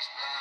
Thanks.